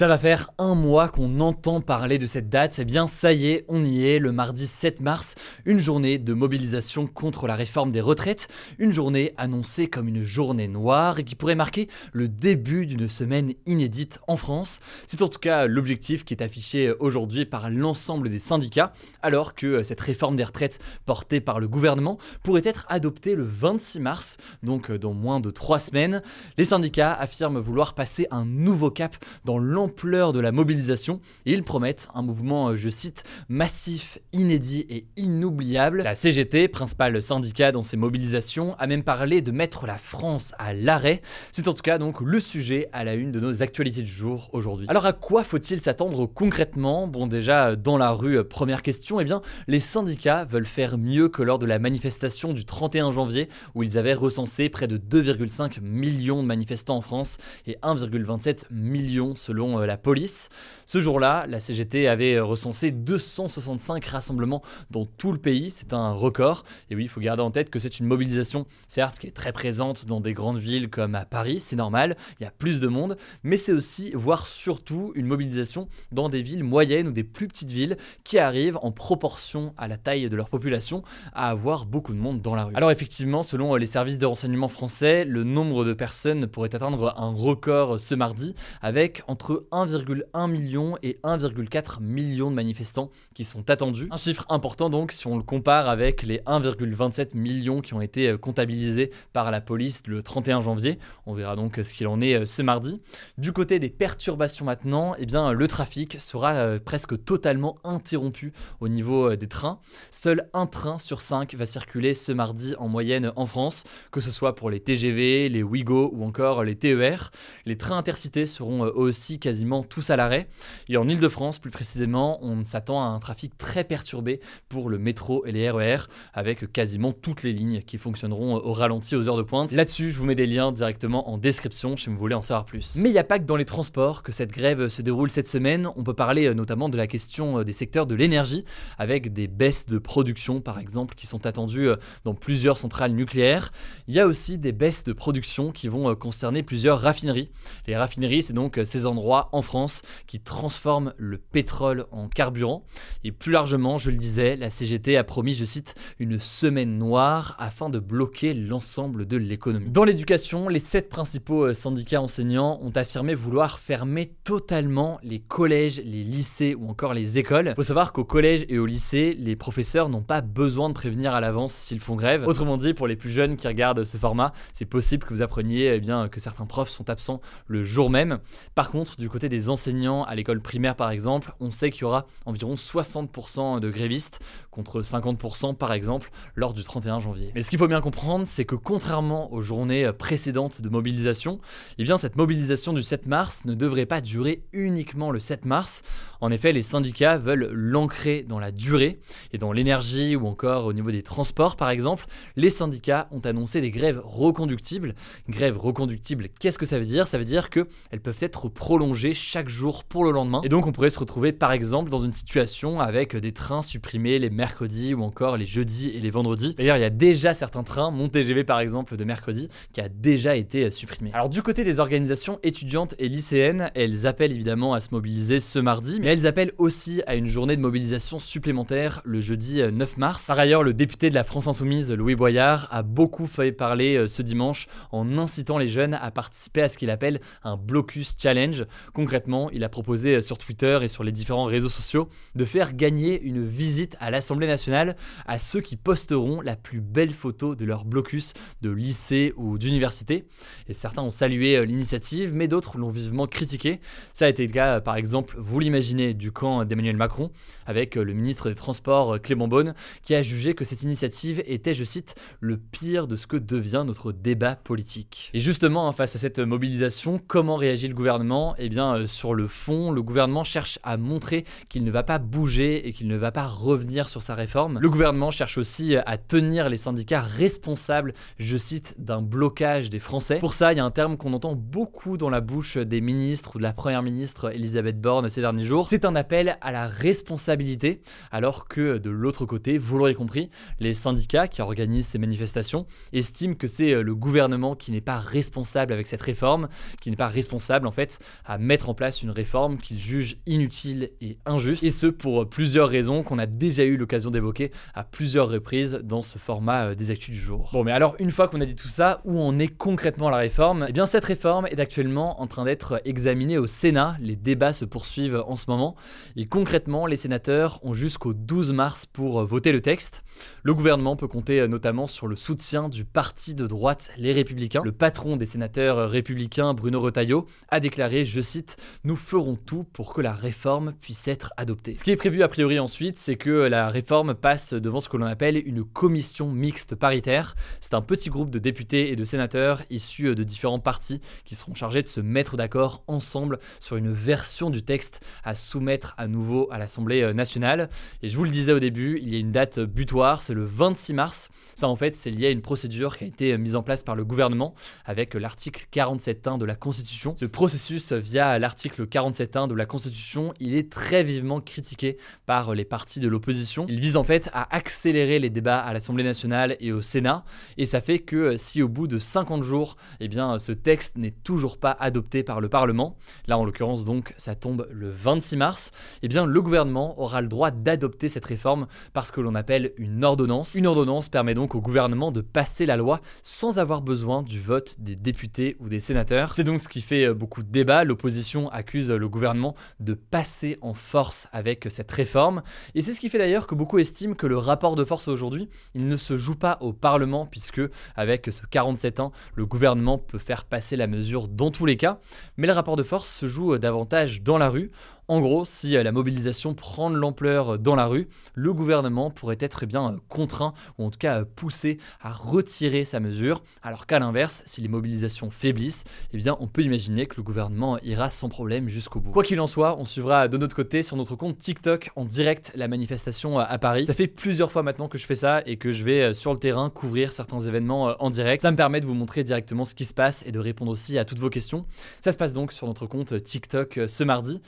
Ça va faire un mois qu'on entend parler de cette date, et bien ça y est, on y est, le mardi 7 mars, une journée de mobilisation contre la réforme des retraites, une journée annoncée comme une journée noire et qui pourrait marquer le début d'une semaine inédite en France. C'est en tout cas l'objectif qui est affiché aujourd'hui par l'ensemble des syndicats, alors que cette réforme des retraites portée par le gouvernement pourrait être adoptée le 26 mars, donc dans moins de trois semaines. Les syndicats affirment vouloir passer un nouveau cap dans l'ensemble l'ampleur de la mobilisation et ils promettent un mouvement, euh, je cite, massif, inédit et inoubliable. La CGT, principal syndicat dans ces mobilisations, a même parlé de mettre la France à l'arrêt. C'est en tout cas donc le sujet à la une de nos actualités du jour aujourd'hui. Alors à quoi faut-il s'attendre concrètement? Bon déjà dans la rue, euh, première question, eh bien les syndicats veulent faire mieux que lors de la manifestation du 31 janvier où ils avaient recensé près de 2,5 millions de manifestants en France et 1,27 million selon euh, la police. Ce jour-là, la CGT avait recensé 265 rassemblements dans tout le pays. C'est un record. Et oui, il faut garder en tête que c'est une mobilisation, certes, qui est très présente dans des grandes villes comme à Paris, c'est normal, il y a plus de monde, mais c'est aussi, voire surtout, une mobilisation dans des villes moyennes ou des plus petites villes qui arrivent en proportion à la taille de leur population à avoir beaucoup de monde dans la rue. Alors effectivement, selon les services de renseignement français, le nombre de personnes pourrait atteindre un record ce mardi avec entre 1,1 million et 1,4 million de manifestants qui sont attendus. Un chiffre important donc si on le compare avec les 1,27 millions qui ont été euh, comptabilisés par la police le 31 janvier. On verra donc ce qu'il en est euh, ce mardi. Du côté des perturbations maintenant, eh bien, le trafic sera euh, presque totalement interrompu au niveau des trains. Seul un train sur cinq va circuler ce mardi en moyenne en France, que ce soit pour les TGV, les Ouigo ou encore les TER. Les trains intercités seront aussi quasiment tous à l'arrêt. Et en Ile-de-France, plus précisément, on s'attend à un trafic très perturbé pour le métro et les RER, e avec quasiment toutes les lignes qui fonctionneront au ralenti aux heures de pointe. Là-dessus, je vous mets des liens directement en description si vous voulez en savoir plus. Mais il n'y a pas que dans les transports que cette grève se déroule cette semaine. On peut parler euh, notamment de la question euh, des secteurs de l'énergie, avec des baisses de production, par exemple, qui sont attendues euh, dans plusieurs centrales nucléaires. Il y a aussi des baisses de production qui vont concerner plusieurs raffineries. Les raffineries, c'est donc ces endroits en France qui transforme le pétrole en carburant. Et plus largement, je le disais, la CGT a promis, je cite, une semaine noire afin de bloquer l'ensemble de l'économie. Dans l'éducation, les sept principaux euh, syndicats enseignants ont affirmé vouloir fermer totalement les collèges, les lycées ou encore les écoles. Il faut savoir qu'au collège et au lycée, les professeurs n'ont pas besoin de prévenir à l'avance s'ils font grève. Autrement dit, pour les plus jeunes qui regardent ce format, c'est possible que vous appreniez eh bien, que certains profs sont absents le jour même. Par contre, du côté des enseignants à l'école primaire par exemple, on sait qu'il y aura environ 60% de grévistes contre 50% par exemple lors du 31 janvier. Mais ce qu'il faut bien comprendre, c'est que contrairement aux journées précédentes de mobilisation, eh bien cette mobilisation du 7 mars ne devrait pas durer uniquement le 7 mars. En effet, les syndicats veulent l'ancrer dans la durée et dans l'énergie ou encore au niveau des transports par exemple, les syndicats ont annoncé des grèves reconductibles. Grèves reconductibles, qu'est-ce que ça veut dire? Ça veut dire qu'elles peuvent être prolongées chaque jour pour le lendemain. Et donc on pourrait se retrouver par exemple dans une situation avec des trains supprimés les mercredis ou encore les jeudis et les vendredis. D'ailleurs il y a déjà certains trains, mon TGV par exemple de mercredi, qui a déjà été supprimé. Alors du côté des organisations étudiantes et lycéennes, elles appellent évidemment à se mobiliser ce mardi, mais elles appellent aussi à une journée de mobilisation supplémentaire le jeudi 9 mars. Par ailleurs, le député de la France Insoumise, Louis Boyard, a beaucoup fait parler euh, ce dimanche en incitant les jeunes à participer à ce qu'il appelle un blocus challenge. Concrètement, il a proposé sur Twitter et sur les différents réseaux sociaux de faire gagner une visite à l'Assemblée nationale à ceux qui posteront la plus belle photo de leur blocus de lycée ou d'université. Et certains ont salué euh, l'initiative, mais d'autres l'ont vivement critiqué. Ça a été le cas, par exemple, vous l'imaginez, du camp d'Emmanuel Macron, avec le ministre des Transports Clément Beaune, qui a jugé que cette initiative était, je cite, le pire de ce que devient notre débat politique. Et justement, hein, face à cette mobilisation, comment réagit le gouvernement? Eh bien, euh, sur le fond, le gouvernement cherche à montrer qu'il ne va pas bouger et qu'il ne va pas revenir sur sa réforme. Le gouvernement cherche aussi à tenir les syndicats responsables, je cite, d'un blocage des Français. Pour ça, il y a un terme qu'on entend beaucoup dans la bouche des ministres ou de la première ministre Elisabeth Borne ces derniers jours. C'est un appel à la responsabilité, alors que de l'autre côté, vous l'aurez compris, les syndicats qui organisent ces manifestations estiment que c'est euh, le gouvernement qui n'est pas responsable avec cette réforme, qui n'est pas responsable en fait à mettre en place une réforme qu'ils jugent inutile et injuste, et ce pour plusieurs raisons qu'on a déjà eu l'occasion d'évoquer à plusieurs reprises dans ce format euh, des actus du jour. Bon mais alors une fois qu'on a dit tout ça, où en est concrètement la réforme? Eh bien cette réforme est actuellement en train d'être examinée au Sénat, les débats se poursuivent en ce moment, et concrètement les sénateurs ont jusqu'au 12 mars pour voter le texte. Le gouvernement peut compter notamment sur le soutien du parti de droite Les Républicains. Le patron des sénateurs républicains, Bruno Retailleau, a déclaré, je cite, Nous ferons tout pour que la réforme puisse être adoptée. Ce qui est prévu a priori ensuite, c'est que la réforme passe devant ce que l'on appelle une commission mixte paritaire. C'est un petit groupe de députés et de sénateurs issus de différents partis qui seront chargés de se mettre d'accord ensemble sur une version du texte à soumettre à nouveau à l'Assemblée nationale. Et je vous le disais au début, il y a une date butoir, c'est le 26 mars. Ça en fait, c'est lié à une procédure qui a été mise en place par le gouvernement avec l'article 47.1 de la Constitution. Ce processus via l'article 47.1 de la Constitution, il est très vivement critiqué par les partis de l'opposition. Il vise en fait à accélérer les débats à l'Assemblée nationale et au Sénat et ça fait que si au bout de 50 jours, eh bien ce texte n'est toujours pas adopté par le Parlement, là en l'occurrence donc ça tombe le 26 mars, eh bien le gouvernement aura le droit d'adopter cette réforme parce que l'on appelle une ordonnance. Une ordonnance permet donc au gouvernement de passer la loi sans avoir besoin du vote des députés ou des sénateurs. C'est donc ce qui fait euh, beaucoup de débats. L'opposition accuse le gouvernement de passer en force avec cette réforme. Et c'est ce qui fait d'ailleurs que beaucoup estiment que le rapport de force aujourd'hui, il ne se joue pas au Parlement puisque avec ce 47 ans, le gouvernement peut faire passer la mesure dans tous les cas. Mais le rapport de force se joue davantage dans la rue en gros, si euh, la mobilisation prend de l'ampleur euh, dans la rue, le gouvernement pourrait être eh bien euh, contraint ou en tout cas poussé à retirer sa mesure, alors qu'à l'inverse, si les mobilisations faiblissent, eh bien on peut imaginer que le gouvernement ira sans problème jusqu'au bout. Quoi qu'il en soit, on suivra de notre côté sur notre compte TikTok en direct la manifestation à Paris. Ça fait plusieurs fois maintenant que je fais ça et que je vais sur le terrain couvrir certains événements en direct. Ça me permet de vous montrer directement ce qui se passe et de répondre aussi à toutes vos questions. Ça se passe donc sur notre compte TikTok ce mardi.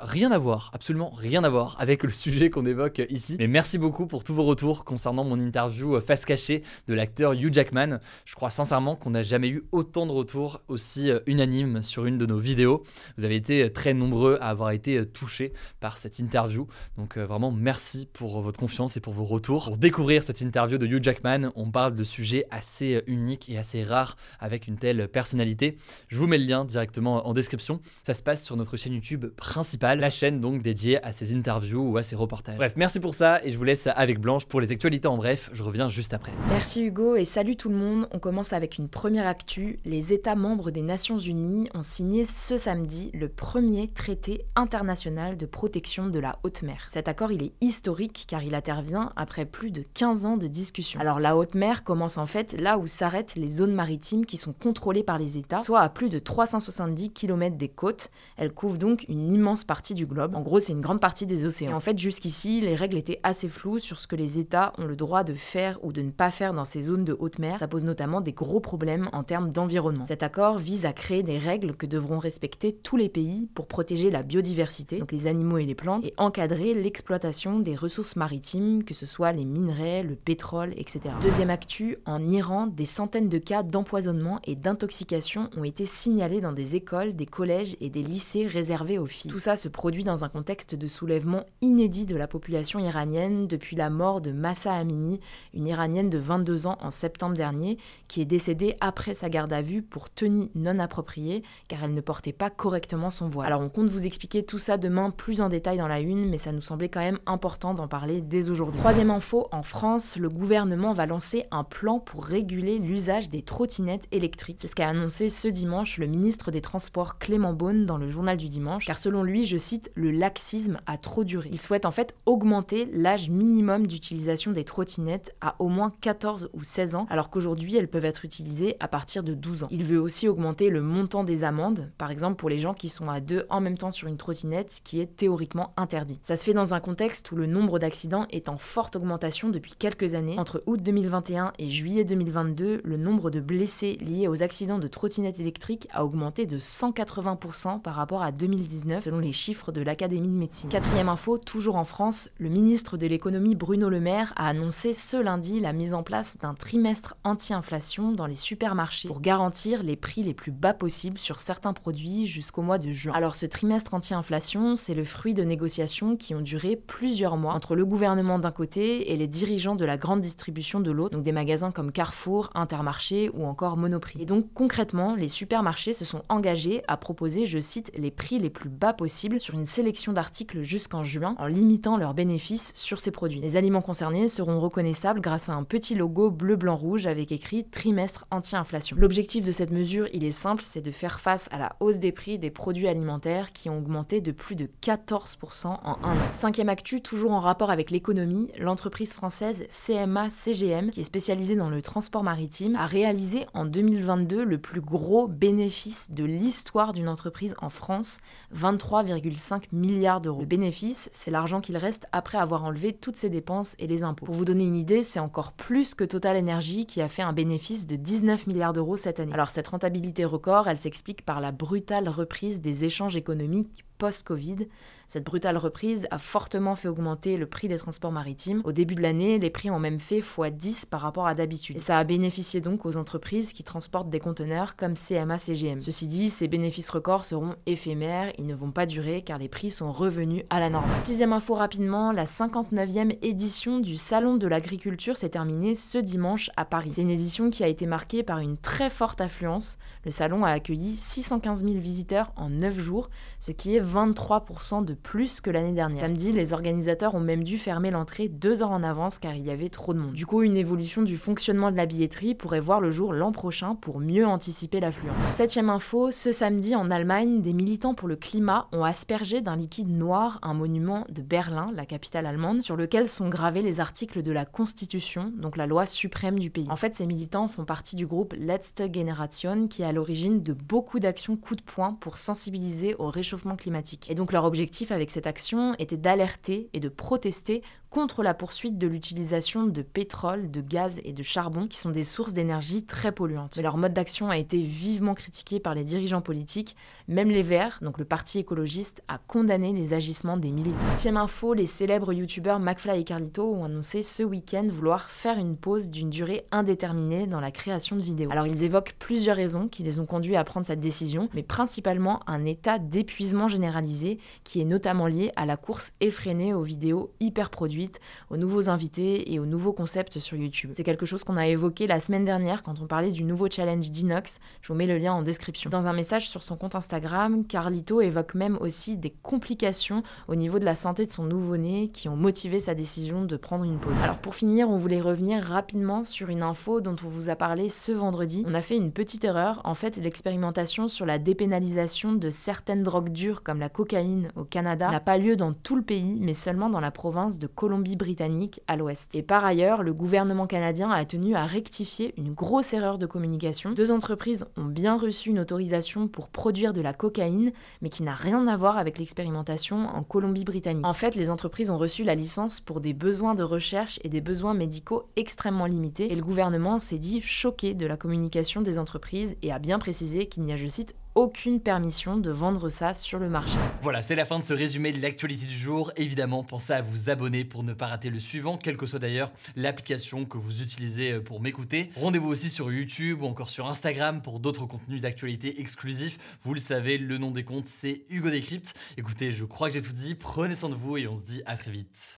Rien à voir, absolument rien à voir avec le sujet qu'on évoque ici. Mais merci beaucoup pour tous vos retours concernant mon interview euh, face cachée de l'acteur Hugh Jackman. Je crois sincèrement qu'on n'a jamais eu autant de retours aussi euh, unanimes sur une de nos vidéos. Vous avez été euh, très nombreux à avoir été touchés par cette interview. Donc vraiment merci pour votre confiance et pour vos retours. Pour découvrir cette interview de Hugh Jackman, on parle de sujets assez uniques et assez rares avec une telle personnalité. Je vous mets le lien directement en description. Ça se passe sur notre chaîne YouTube principale, la chaîne donc dédiée à ses interviews ou à ses reportages. Bref, merci pour ça et je vous laisse avec Blanche pour les actualités en bref. Je reviens juste après. Merci Hugo et salut tout le monde. On commence avec une première actu. Les États membres des Nations Unies ont signé ce samedi le premier traité international de protection de la haute mer. Cet accord, il est historique car il intervient après plus de 15 ans de discussion. Alors la haute mer commence en fait là où s'arrêtent les zones maritimes qui sont contrôlées par les États, soit à plus de 370 km des côtes. Elle couvre donc une immense partie du globe. En gros, c'est une grande partie des océans. En fait, jusqu'ici, les règles étaient assez floues sur ce que les États ont le droit de faire ou de ne pas faire dans ces zones de haute mer. Ça pose notamment des gros problèmes en termes d'environnement. Cet accord vise à créer des règles que devront respecter tous les pays pour protéger la biodiversité, donc les animaux et les plantes, et encadrer l'exploitation des ressources maritimes, que ce soit les minerais, le pétrole, etc. Deuxième actu, en Iran, des centaines de cas d'empoisonnement et d'intoxication ont été signalés dans des écoles, des collèges et des lycées réservés aux filles. Tout ça se produit dans un contexte de soulèvement inédit de la population iranienne depuis la mort de Massa Amini, une iranienne de 22 ans en septembre dernier, qui est décédée après sa garde à vue pour tenue non appropriée, car elle ne portait pas correctement son voile. Alors on compte vous expliquer tout ça demain plus en détail dans la une, mais ça nous semblait quand même important d'en parler dès aujourd'hui. Troisième info, en France, le gouvernement va lancer un plan pour réguler l'usage des trottinettes électriques. C'est ce qu'a annoncé ce dimanche le ministre des Transports Clément Beaune dans le journal du dimanche, selon lui, je cite, le laxisme a trop duré. Il souhaite en fait augmenter l'âge minimum d'utilisation des trottinettes à au moins 14 ou 16 ans, alors qu'aujourd'hui elles peuvent être utilisées à partir de 12 ans. Il veut aussi augmenter le montant des amendes, par exemple pour les gens qui sont à deux en même temps sur une trottinette, ce qui est théoriquement interdit. Ça se fait dans un contexte où le nombre d'accidents est en forte augmentation depuis quelques années. Entre août 2021 et juillet 2022, le nombre de blessés liés aux accidents de trottinettes électriques a augmenté de 180% par rapport à 2019, selon les chiffres de l'Académie de médecine. Quatrième info, toujours en France, le ministre de l'économie Bruno Le Maire a annoncé ce lundi la mise en place d'un trimestre anti-inflation dans les supermarchés pour garantir les prix les plus bas possibles sur certains produits jusqu'au mois de juin. Alors ce trimestre anti-inflation, c'est le fruit de négociations qui ont duré plusieurs mois entre le gouvernement d'un côté et les dirigeants de la grande distribution de l'autre, donc des magasins comme Carrefour, Intermarché ou encore Monoprix. Et donc concrètement, les supermarchés se sont engagés à proposer, je cite, les prix les plus bas possibles sur une sélection d'articles jusqu'en juin en limitant leurs bénéfices sur ces produits. Les aliments concernés seront reconnaissables grâce à un petit logo bleu-blanc-rouge avec écrit trimestre anti-inflation. L'objectif de cette mesure, il est simple, c'est de faire face à la hausse des prix des produits alimentaires qui ont augmenté de plus de 14% en un an. Cinquième actu, toujours en rapport avec l'économie, l'entreprise française CMA CGM, qui est spécialisée dans le transport maritime, a réalisé en 2022 le plus gros bénéfice de l'histoire d'une entreprise en France, 23,5 milliards d'euros. Le bénéfice, c'est l'argent qu'il reste après avoir enlevé toutes ses dépenses et les impôts. Pour vous donner une idée, c'est encore plus que Total Energy qui a fait un bénéfice de 19 milliards d'euros cette année. Alors cette rentabilité record, elle s'explique par la brutale reprise des échanges économiques post-Covid cette brutale reprise a fortement fait augmenter le prix des transports maritimes. Au début de l'année, les prix ont même fait x10 par rapport à d'habitude. Et ça a bénéficié donc aux entreprises qui transportent des conteneurs comme CMA CGM. Ceci dit, ces bénéfices records seront éphémères, ils ne vont pas durer car les prix sont revenus à la norme. Sixième info rapidement, la 59e édition du Salon de l'agriculture s'est terminée ce dimanche à Paris. C'est une édition qui a été marquée par une très forte affluence. Le salon a accueilli 615 000 visiteurs en 9 jours, ce qui est 23% de plus que l'année dernière. Samedi, les organisateurs ont même dû fermer l'entrée deux heures en avance car il y avait trop de monde. Du coup, une évolution du fonctionnement de la billetterie pourrait voir le jour l'an prochain pour mieux anticiper l'affluence. Septième info, ce samedi en Allemagne, des militants pour le climat ont aspergé d'un liquide noir un monument de Berlin, la capitale allemande, sur lequel sont gravés les articles de la Constitution, donc la loi suprême du pays. En fait, ces militants font partie du groupe Letzte Generation qui est à l'origine de beaucoup d'actions coup de poing pour sensibiliser au réchauffement climatique. Et donc leur objectif avec cette action était d'alerter et de protester contre la poursuite de l'utilisation de pétrole, de gaz et de charbon, qui sont des sources d'énergie très polluantes. Mais leur mode d'action a été vivement critiqué par les dirigeants politiques. Même les Verts, donc le parti écologiste, a condamné les agissements des militants. Tième info, les célèbres youtubeurs McFly et Carlito ont annoncé ce week-end vouloir faire une pause d'une durée indéterminée dans la création de vidéos. Alors ils évoquent plusieurs raisons qui les ont conduits à prendre cette décision, mais principalement un état d'épuisement qui est notamment lié à la course effrénée aux vidéos hyper produites aux nouveaux invités et aux nouveaux concepts sur YouTube. C'est quelque chose qu'on a évoqué la semaine dernière quand on parlait du nouveau challenge d'Inox. Je vous mets le lien en description. Dans un message sur son compte Instagram, Carlito évoque même aussi des complications au niveau de la santé de son nouveau-né qui ont motivé sa décision de prendre une pause. Alors pour finir, on voulait revenir rapidement sur une info dont on vous a parlé ce vendredi. On a fait une petite erreur. En fait, l'expérimentation sur la dépénalisation de certaines drogues dures comme la cocaïne au Canada n'a pas lieu dans tout le pays, mais seulement dans la province de Colombie Colombie-Britannique à l'ouest. Et par ailleurs, le gouvernement canadien a tenu à rectifier une grosse erreur de communication. Deux entreprises ont bien reçu une autorisation pour produire de la cocaïne, mais qui n'a rien à voir avec l'expérimentation en Colombie-Britannique. En fait, les entreprises ont reçu la licence pour des besoins de recherche et des besoins médicaux extrêmement limités, et le gouvernement s'est dit choqué de la communication des entreprises et a bien précisé qu'il n'y a, je cite, aucune permission de vendre ça sur le marché. Voilà, c'est la fin de ce résumé de l'actualité du jour. Évidemment, pensez à vous abonner pour ne pas rater le suivant, quelle que soit d'ailleurs l'application que vous utilisez euh, pour m'écouter. Rendez-vous aussi sur YouTube ou encore sur Instagram pour d'autres contenus d'actualité exclusifs. Vous le savez, le nom des comptes, c'est Hugo Décrypte. Écoutez, je crois que j'ai tout dit. Prenez soin de vous et on se dit à très vite.